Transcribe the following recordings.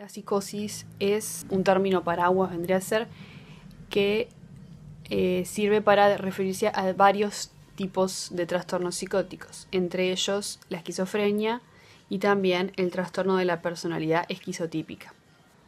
La psicosis es un término paraguas, vendría a ser, que eh, sirve para referirse a varios tipos de trastornos psicóticos, entre ellos la esquizofrenia y también el trastorno de la personalidad esquizotípica.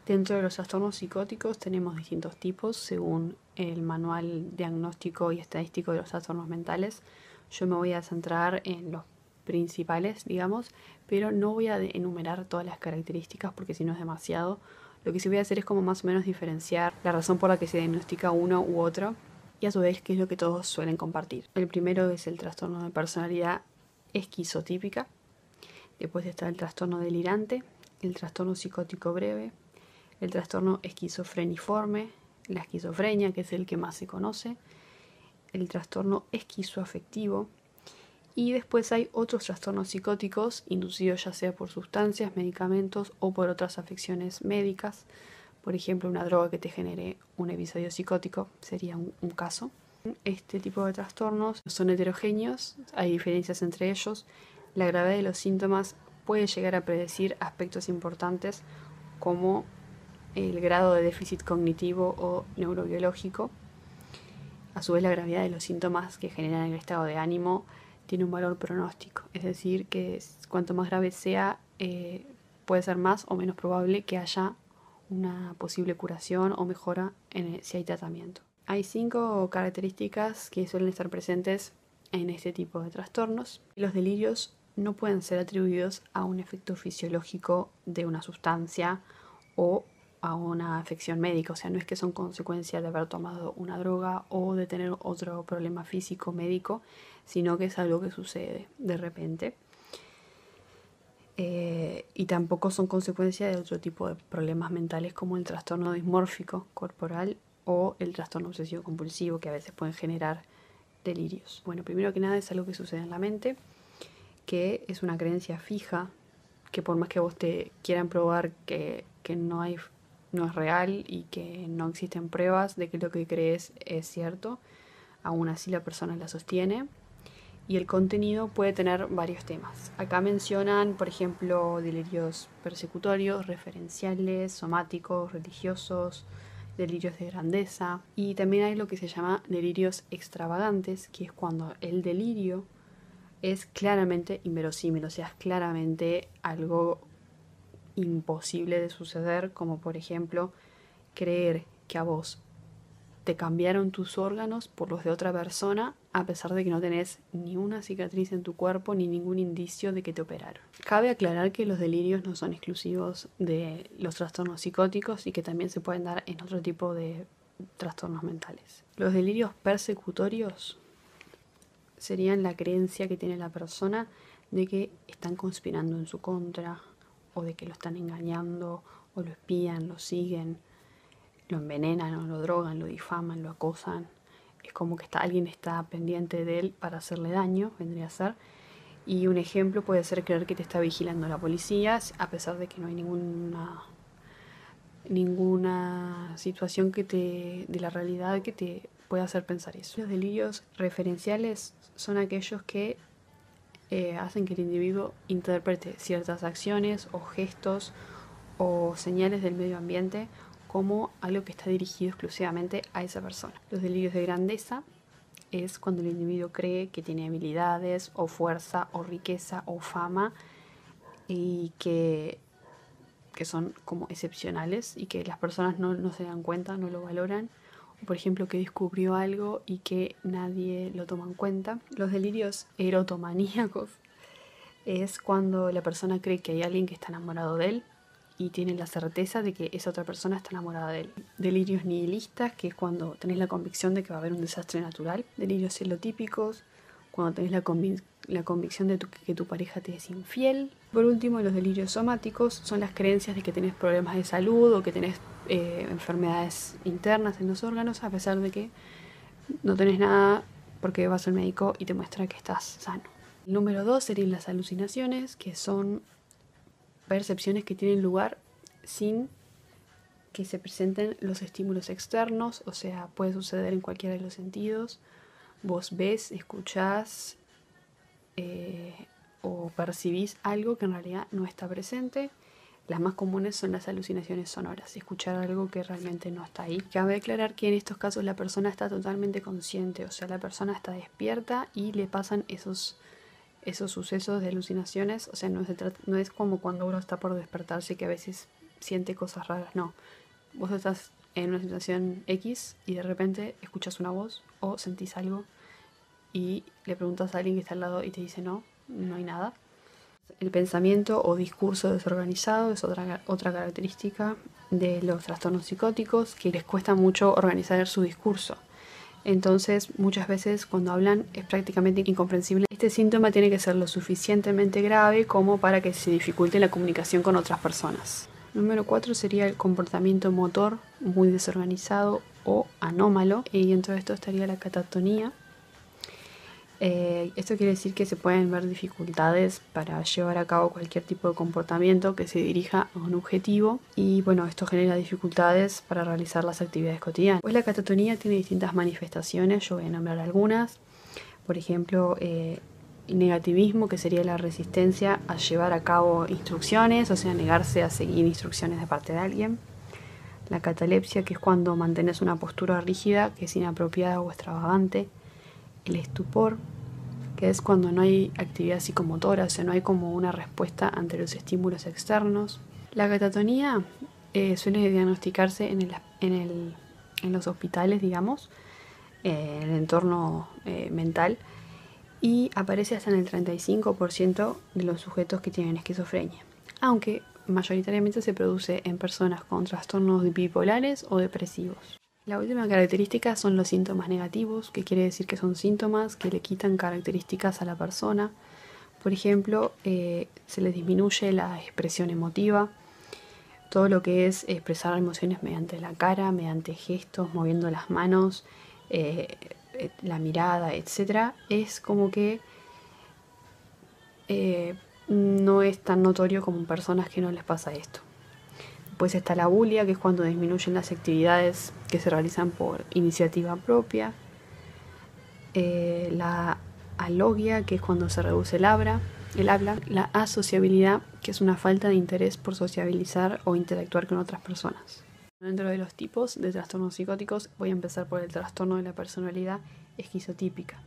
Dentro de los trastornos psicóticos tenemos distintos tipos según el manual diagnóstico y estadístico de los trastornos mentales. Yo me voy a centrar en los principales, digamos, pero no voy a enumerar todas las características porque si no es demasiado. Lo que sí voy a hacer es como más o menos diferenciar la razón por la que se diagnostica uno u otro y a su vez qué es lo que todos suelen compartir. El primero es el trastorno de personalidad esquizotípica, después está el trastorno delirante, el trastorno psicótico breve, el trastorno esquizofreniforme, la esquizofrenia, que es el que más se conoce, el trastorno esquizoafectivo, y después hay otros trastornos psicóticos inducidos ya sea por sustancias, medicamentos o por otras afecciones médicas. Por ejemplo, una droga que te genere un episodio psicótico sería un, caso. Este tipo de trastornos son heterogéneos, hay diferencias entre ellos. La gravedad de los síntomas puede llegar a predecir aspectos importantes como el grado de déficit cognitivo o neurobiológico. A su vez, la gravedad de los síntomas que generan el estado de ánimo tiene un valor pronóstico. Es decir, que cuanto más grave sea, eh, puede ser más o menos probable que haya una posible curación o mejora en si hay tratamiento. Hay cinco características que suelen estar presentes en este tipo de trastornos. Los delirios no pueden ser atribuidos a un efecto fisiológico de una sustancia o a una afección médica, o sea, no es que son consecuencia de haber tomado una droga o de tener otro problema físico médico, sino que es algo que sucede de repente. Eh, y tampoco son consecuencia de otro tipo de problemas mentales como el trastorno dismórfico corporal o el trastorno obsesivo compulsivo que a veces pueden generar delirios. Bueno, primero que nada es algo que sucede en la mente, que es una creencia fija, que por más que vos te quieran probar que, que no hay no es real y que no existen pruebas de que lo que crees es cierto, aún así la persona la sostiene. Y el contenido puede tener varios temas. Acá mencionan, por ejemplo, delirios persecutorios, referenciales, somáticos, religiosos, delirios de grandeza. Y también hay lo que se llama delirios extravagantes, que es cuando el delirio es claramente inverosímil, o sea, es claramente algo imposible de suceder, como por ejemplo creer que a vos te cambiaron tus órganos por los de otra persona a pesar de que no tenés ni una cicatriz en tu cuerpo ni ningún indicio de que te operaron. Cabe aclarar que los delirios no son exclusivos de los trastornos psicóticos y que también se pueden dar en otro tipo de trastornos mentales. Los delirios persecutorios serían la creencia que tiene la persona de que están conspirando en su contra o de que lo están engañando o lo espían, lo siguen, lo envenenan o lo drogan, lo difaman, lo acosan. Es como que está, alguien está pendiente de él para hacerle daño, vendría a ser. Y un ejemplo puede ser creer que te está vigilando la policía, a pesar de que no hay ninguna ninguna situación que te de la realidad que te pueda hacer pensar eso. Los delirios referenciales son aquellos que eh, hacen que el individuo interprete ciertas acciones o gestos o señales del medio ambiente como algo que está dirigido exclusivamente a esa persona. Los delirios de grandeza es cuando el individuo cree que tiene habilidades o fuerza o riqueza o fama y que, que son como excepcionales y que las personas no, no se dan cuenta, no lo valoran por ejemplo, que descubrió algo y que nadie lo toma en cuenta. Los delirios erotomaníacos es cuando la persona cree que hay alguien que está enamorado de él y tiene la certeza de que esa otra persona está enamorada de él. Delirios nihilistas, que es cuando tenés la convicción de que va a haber un desastre natural. Delirios celotípicos, cuando tenés la, la convicción de que tu pareja te es infiel. Por último, los delirios somáticos son las creencias de que tenés problemas de salud o que tenés eh, enfermedades internas en los órganos, a pesar de que no tenés nada porque vas al médico y te muestra que estás sano. El número dos serían las alucinaciones, que son percepciones que tienen lugar sin que se presenten los estímulos externos, o sea, puede suceder en cualquiera de los sentidos. Vos ves, escuchás eh, o percibís algo que en realidad no está presente Las más comunes son las alucinaciones sonoras, escuchar algo que realmente no está ahí. Cabe aclarar que en estos casos la persona está totalmente consciente, o sea, la persona está despierta y le pasan esos, esos sucesos de alucinaciones, o sea, no, no es como cuando uno está por despertarse que a veces siente cosas raras, no. Vos estás en una situación X y de repente escuchas una voz o sentís algo y le preguntas a alguien que está al lado y te dice no, no hay nada. El pensamiento o discurso desorganizado es otra, otra característica de los trastornos psicóticos que les cuesta mucho organizar su discurso. Entonces, muchas veces cuando hablan es prácticamente incomprensible. Este síntoma tiene que ser lo suficientemente grave como para que se dificulte la comunicación con otras personas. Número 4 sería el comportamiento motor muy desorganizado o anómalo. Y dentro de esto estaría la catatonía, eh, esto quiere decir que se pueden ver dificultades para llevar a cabo cualquier tipo de comportamiento que se dirija a un objetivo y bueno, esto genera dificultades para realizar las actividades cotidianas. Pues la catatonía tiene distintas manifestaciones, yo voy a nombrar algunas. Por ejemplo, eh, negativismo, que sería la resistencia a llevar a cabo instrucciones, o sea, negarse a seguir instrucciones de parte de alguien. La catalepsia, que es cuando mantienes una postura rígida que es inapropiada o extravagante el estupor, que es cuando no hay actividad psicomotora, o sea, no hay como una respuesta ante los estímulos externos. La catatonía eh, suele diagnosticarse en, el, en, el, en, los hospitales, digamos, eh, en el entorno eh, mental, y aparece hasta en el 35% de los sujetos que tienen esquizofrenia, aunque mayoritariamente se produce en personas con trastornos bipolares o depresivos. La última característica son los síntomas negativos, que quiere decir que son síntomas que le quitan características a la persona. Por ejemplo, eh, se le disminuye la expresión emotiva, todo lo que es expresar emociones mediante la cara, mediante gestos, moviendo las manos, eh, eh, la mirada, etc. Es como que no es tan notorio como en personas que no les pasa esto. Después está la bulia, que es cuando disminuyen las actividades que se realizan por iniciativa propia. Eh, la alogia, que es cuando se reduce el habla, el habla. La asociabilidad, que es una falta de interés por sociabilizar o interactuar con otras personas. Dentro de los tipos de trastornos psicóticos, voy a empezar por el trastorno de la personalidad esquizotípica.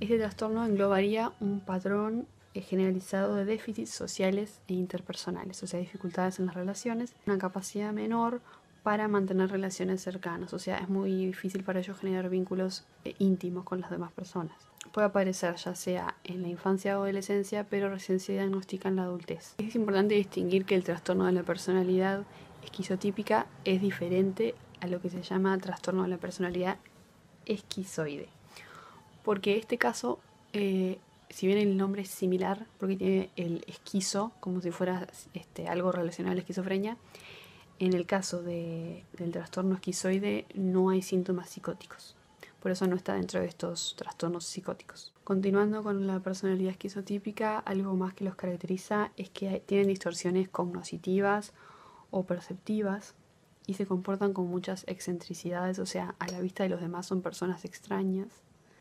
Este trastorno englobaría un patrón generalizado de déficits sociales e interpersonales, o sea, dificultades en las relaciones, una capacidad menor para mantener relaciones cercanas, o sea, es muy difícil para ellos generar vínculos eh, íntimos con las demás personas. Puede aparecer ya sea en la infancia o adolescencia, pero recién se diagnostica en la adultez. Es importante distinguir que el trastorno de la personalidad esquizotípica es diferente a lo que se llama trastorno de la personalidad esquizoide, porque este caso eh, si bien el nombre es similar, porque tiene el esquizo, como si fuera este, algo relacionado a la esquizofrenia, en el caso del trastorno esquizoide no hay síntomas psicóticos. Por eso no está dentro de estos trastornos psicóticos. Continuando con la personalidad esquizotípica, algo más que los caracteriza es que tienen distorsiones cognitivas o perceptivas y se comportan con muchas excentricidades, o sea, a la vista de los demás son personas extrañas.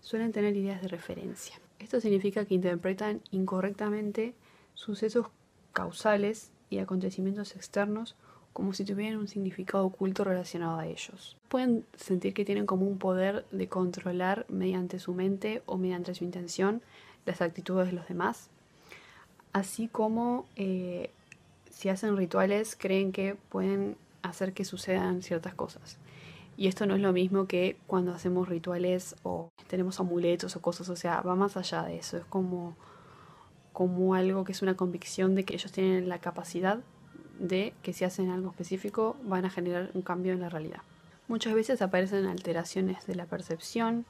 Suelen tener ideas de referencia. Esto significa que interpretan incorrectamente sucesos causales y acontecimientos externos como si tuvieran un significado oculto relacionado a ellos. Pueden sentir que tienen como un poder de controlar mediante su mente o mediante su intención las actitudes de los demás, así como eh, si hacen rituales creen que pueden hacer que sucedan ciertas cosas. Y esto no es lo mismo que cuando hacemos rituales o tenemos amuletos o cosas, o sea, va más allá de eso, es como, como algo que es una convicción de que ellos tienen la capacidad de que si hacen algo específico van a generar un cambio en la realidad. Muchas veces aparecen alteraciones de la percepción,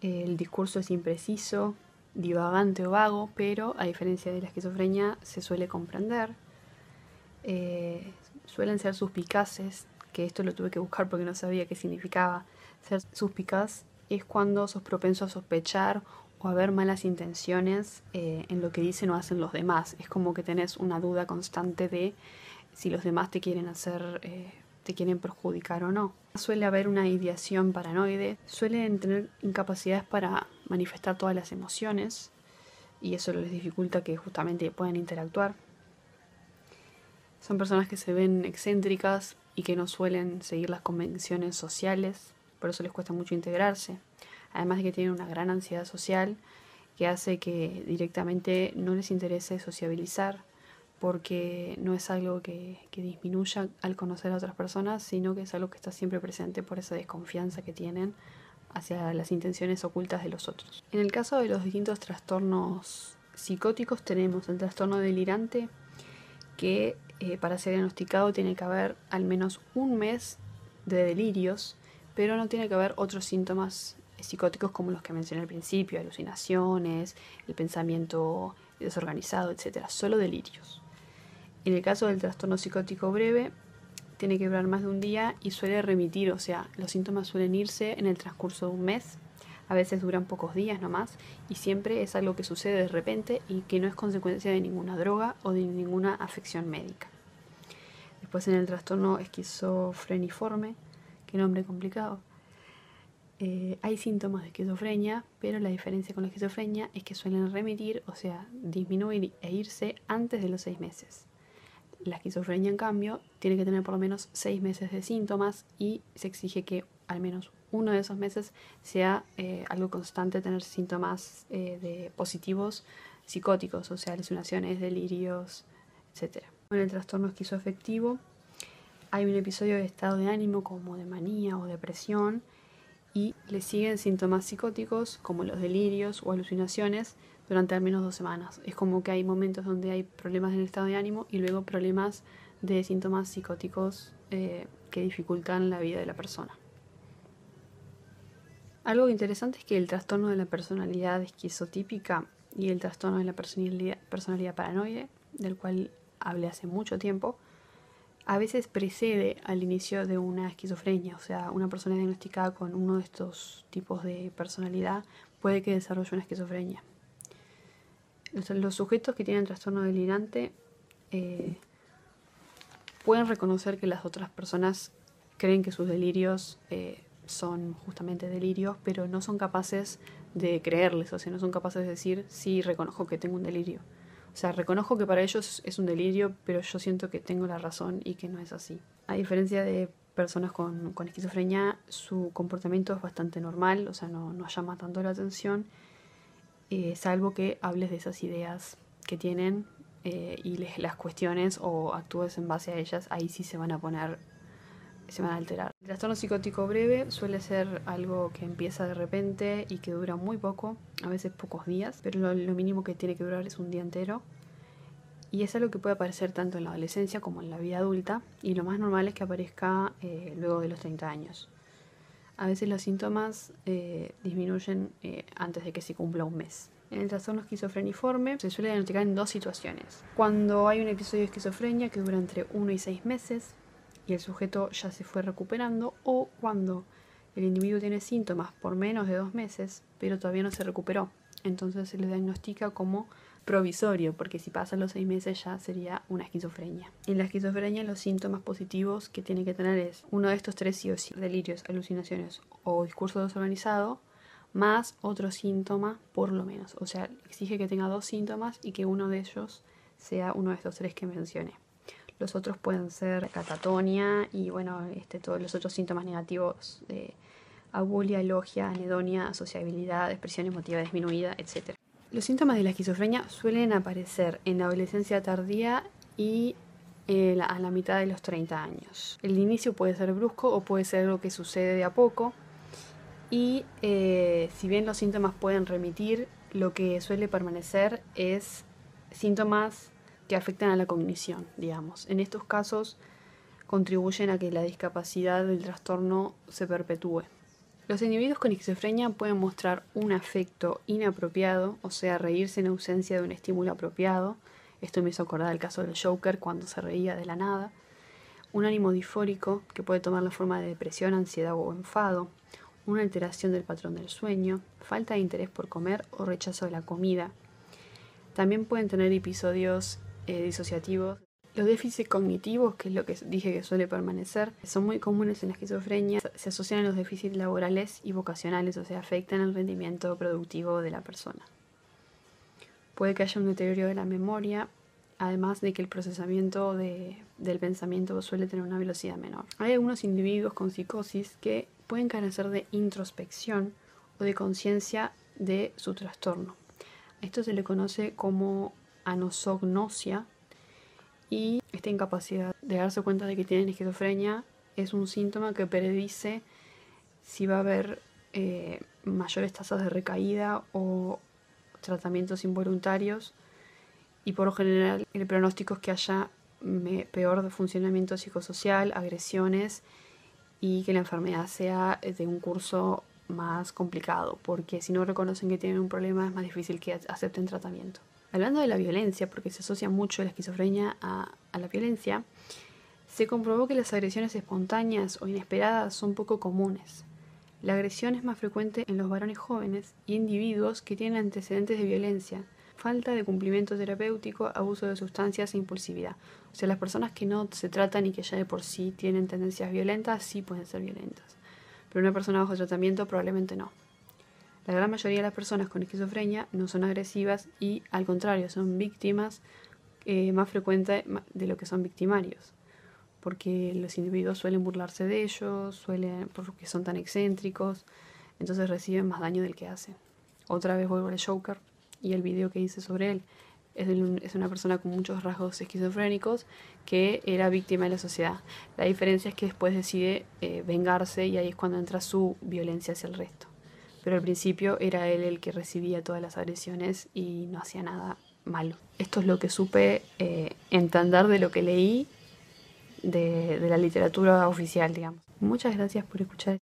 el discurso es impreciso, divagante o vago, pero a diferencia de la esquizofrenia se suele comprender, eh, suelen ser suspicaces, que esto lo tuve que buscar porque no sabía qué significaba. Ser suspicaz es cuando sos propenso a sospechar o a ver malas intenciones eh, en lo que dicen o hacen los demás. Es como que tenés una duda constante de si los demás te quieren hacer, eh, te quieren perjudicar o no. Suele haber una ideación paranoide, suelen tener incapacidades para manifestar todas las emociones y eso les dificulta que justamente puedan interactuar. Son personas que se ven excéntricas y que no suelen seguir las convenciones sociales, por eso les cuesta mucho integrarse. Además de que tienen una gran ansiedad social que hace que directamente no les interese sociabilizar porque no es algo que, que, disminuya al conocer a otras personas, sino que es algo que está siempre presente por esa desconfianza que tienen hacia las intenciones ocultas de los otros. En el caso de los distintos trastornos psicóticos tenemos el trastorno delirante, que eh, para ser diagnosticado tiene que haber al menos un mes de delirios, pero no tiene que haber otros síntomas psicóticos como los que mencioné al principio, alucinaciones, el pensamiento desorganizado, etc. Solo delirios. En el caso del trastorno psicótico breve, tiene que durar más de un día y suele remitir, o sea, los síntomas suelen irse en el transcurso de un mes, a veces duran pocos días nomás, y siempre es algo que sucede de repente y que no es consecuencia de ninguna droga o de ninguna afección médica. Después en el trastorno esquizofreniforme, qué nombre complicado, eh, hay síntomas de esquizofrenia, pero la diferencia con la esquizofrenia es que suelen remitir, o sea, disminuir e irse antes de los seis meses. La esquizofrenia, en cambio, tiene que tener por lo menos seis meses de síntomas y se exige que al menos uno de esos meses sea eh, algo constante, tener síntomas eh, de positivos psicóticos, o sea, alucinaciones, delirios, etc. En el trastorno esquizoafectivo hay un episodio de estado de ánimo como de manía o depresión y le siguen síntomas psicóticos como los delirios o alucinaciones durante al menos dos semanas. Es como que hay momentos donde hay problemas en el estado de ánimo y luego problemas de síntomas psicóticos eh, que dificultan la vida de la persona. Algo interesante es que el trastorno de la personalidad esquizotípica y el trastorno de la personalidad, personalidad paranoide, del cual hablé hace mucho tiempo, a veces precede al inicio de una esquizofrenia, o sea, una persona diagnosticada con uno de estos tipos de personalidad puede que desarrolle una esquizofrenia. Los, sujetos que tienen trastorno delirante eh, pueden reconocer que las otras personas creen que sus delirios eh, son justamente delirios, pero no son capaces de creerles, o sea, no son capaces de decir, sí, reconozco que tengo un delirio. O sea, reconozco que para ellos es un delirio, pero yo siento que tengo la razón y que no es así. A diferencia de personas con, esquizofrenia, su comportamiento es bastante normal, o sea, no, no llama tanto la atención, eh, salvo que hables de esas ideas que tienen eh, y les, las cuestiones o actúes en base a ellas, ahí sí se van a poner se van a alterar. El trastorno psicótico breve suele ser algo que empieza de repente y que dura muy poco, a veces pocos días, pero lo, mínimo que tiene que durar es un día entero. Y es algo que puede aparecer tanto en la adolescencia como en la vida adulta, y lo más normal es que aparezca eh, luego de los 30 años. A veces los síntomas eh, disminuyen eh, antes de que se cumpla un mes. En el trastorno esquizofreniforme se suele diagnosticar en dos situaciones. Cuando hay un episodio de esquizofrenia que dura entre 1 y 6 meses, y el sujeto ya se fue recuperando o cuando el individuo tiene síntomas por menos de dos meses pero todavía no se recuperó. Entonces se le diagnostica como provisorio, porque si pasan los seis meses ya sería una esquizofrenia. En la esquizofrenia los síntomas positivos que tiene que tener es uno de estos tres sí o sí, delirios, alucinaciones o discurso desorganizado, más otro síntoma por lo menos. O sea, exige que tenga dos síntomas y que uno de ellos sea uno de estos tres que mencioné. Los otros pueden ser catatonia y bueno, este, todos los otros síntomas negativos de abulia, logia, anedonia, asociabilidad, expresión emotiva disminuida, etc. Los síntomas de la esquizofrenia suelen aparecer en la adolescencia tardía y eh, a la mitad de los 30 años. El inicio puede ser brusco o puede ser algo que sucede de a poco. Y eh, si bien los síntomas pueden remitir, lo que suele permanecer es síntomas que afectan a la cognición, digamos. En estos casos contribuyen a que la discapacidad del trastorno se perpetúe. Los individuos con esquizofrenia pueden mostrar un afecto inapropiado, o sea, reírse en ausencia de un estímulo apropiado. Esto me hizo acordar el caso del Joker cuando se reía de la nada. Un ánimo disfórico que puede tomar la forma de depresión, ansiedad o enfado. Una alteración del patrón del sueño. Falta de interés por comer o rechazo de la comida. También pueden tener episodios eh, disociativos. Los déficits cognitivos, que es lo que dije que suele permanecer, son muy comunes en la esquizofrenia. Se asocian a los déficits laborales y vocacionales, o sea, afectan el rendimiento productivo de la persona. Puede que haya un deterioro de la memoria, además de que el procesamiento del pensamiento suele tener una velocidad menor. Hay algunos individuos con psicosis que pueden carecer de introspección o de conciencia de su trastorno. Esto se le conoce como anosognosia y esta incapacidad de darse cuenta de que tienen esquizofrenia es un síntoma que predice si va a haber eh, mayores tasas de recaída o tratamientos involuntarios y por lo general el pronóstico es que haya peor funcionamiento psicosocial, agresiones y que la enfermedad sea de un curso más complicado, porque si no reconocen que tienen un problema es más difícil que acepten tratamiento. Hablando de la violencia, porque se asocia mucho la esquizofrenia a, la violencia, se comprobó que las agresiones espontáneas o inesperadas son poco comunes. La agresión es más frecuente en los varones jóvenes y individuos que tienen antecedentes de violencia, falta de cumplimiento terapéutico, abuso de sustancias e impulsividad. O sea, las personas que no se tratan y que ya de por sí tienen tendencias violentas sí pueden ser violentas. Pero una persona bajo tratamiento probablemente no. La gran mayoría de las personas con esquizofrenia no son agresivas y al contrario son víctimas eh, más frecuentes de lo que son victimarios. Porque los individuos suelen burlarse de ellos, suelen, porque son tan excéntricos, entonces reciben más daño del que hacen. Otra vez vuelvo al Joker y el video que hice sobre él. Es, una persona con muchos rasgos esquizofrénicos que era víctima de la sociedad. La diferencia es que después decide eh, vengarse y ahí es cuando entra su violencia hacia el resto. Pero al principio era él el que recibía todas las agresiones y no hacía nada malo. Esto es lo que supe eh, entender de lo que leí de, de la literatura oficial, digamos. Muchas gracias por escuchar.